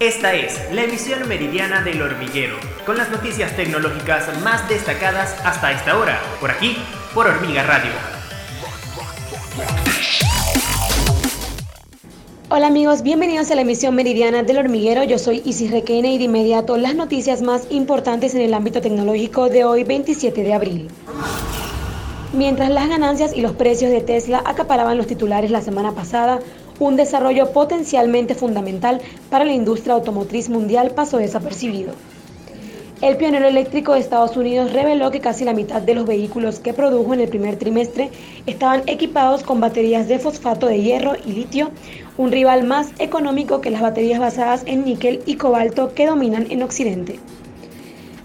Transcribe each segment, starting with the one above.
Esta es la emisión meridiana del hormiguero, con las noticias tecnológicas más destacadas hasta esta hora, por aquí, por Hormiga Radio. Hola amigos, bienvenidos a la emisión meridiana del hormiguero. Yo soy Isis Requena y de inmediato las noticias más importantes en el ámbito tecnológico de hoy 27 de abril. Mientras las ganancias y los precios de Tesla acaparaban los titulares la semana pasada, un desarrollo potencialmente fundamental para la industria automotriz mundial pasó desapercibido. El pionero eléctrico de Estados Unidos reveló que casi la mitad de los vehículos que produjo en el primer trimestre estaban equipados con baterías de fosfato de hierro y litio, un rival más económico que las baterías basadas en níquel y cobalto que dominan en Occidente.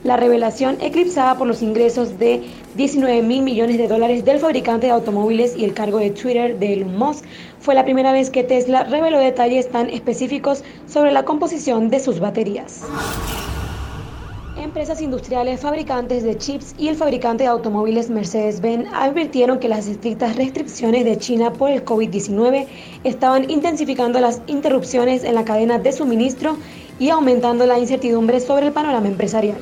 La revelación, eclipsada por los ingresos de 19 mil millones de dólares del fabricante de automóviles y el cargo de Twitter de Elon Musk, fue la primera vez que Tesla reveló detalles tan específicos sobre la composición de sus baterías. Empresas industriales, fabricantes de chips y el fabricante de automóviles Mercedes-Benz advirtieron que las estrictas restricciones de China por el COVID-19 estaban intensificando las interrupciones en la cadena de suministro y aumentando la incertidumbre sobre el panorama empresarial.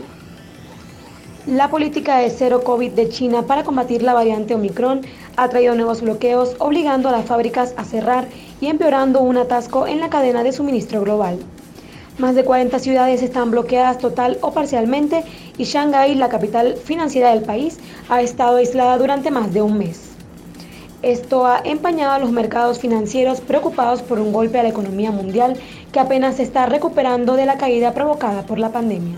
La política de cero COVID de China para combatir la variante Omicron ha traído nuevos bloqueos, obligando a las fábricas a cerrar y empeorando un atasco en la cadena de suministro global. Más de 40 ciudades están bloqueadas total o parcialmente y Shanghái, la capital financiera del país, ha estado aislada durante más de un mes. Esto ha empañado a los mercados financieros preocupados por un golpe a la economía mundial que apenas se está recuperando de la caída provocada por la pandemia.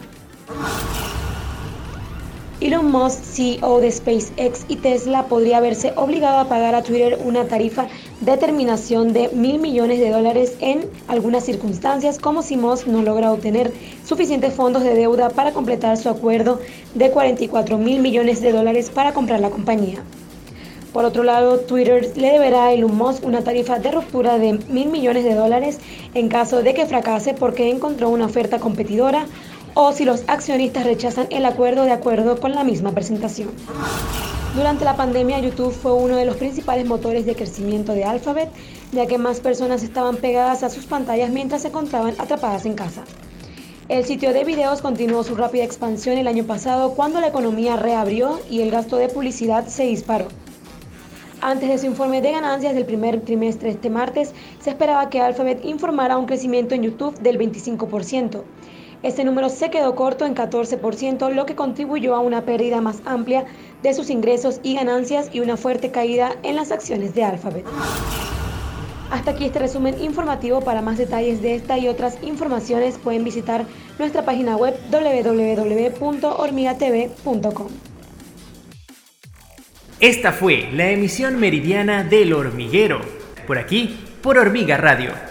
Elon Musk, CEO de SpaceX y Tesla, podría verse obligado a pagar a Twitter una tarifa de terminación de mil millones de dólares en algunas circunstancias, como si Musk no logra obtener suficientes fondos de deuda para completar su acuerdo de 44 mil millones de dólares para comprar la compañía. Por otro lado, Twitter le deberá a Elon Musk una tarifa de ruptura de mil millones de dólares en caso de que fracase porque encontró una oferta competidora o si los accionistas rechazan el acuerdo de acuerdo con la misma presentación. Durante la pandemia, YouTube fue uno de los principales motores de crecimiento de Alphabet, ya que más personas estaban pegadas a sus pantallas mientras se encontraban atrapadas en casa. El sitio de videos continuó su rápida expansión el año pasado cuando la economía reabrió y el gasto de publicidad se disparó. Antes de su informe de ganancias del primer trimestre este martes, se esperaba que Alphabet informara un crecimiento en YouTube del 25%. Este número se quedó corto en 14%, lo que contribuyó a una pérdida más amplia de sus ingresos y ganancias y una fuerte caída en las acciones de Alphabet. Hasta aquí este resumen informativo. Para más detalles de esta y otras informaciones pueden visitar nuestra página web www.hormigatv.com. Esta fue la emisión meridiana del hormiguero, por aquí, por Hormiga Radio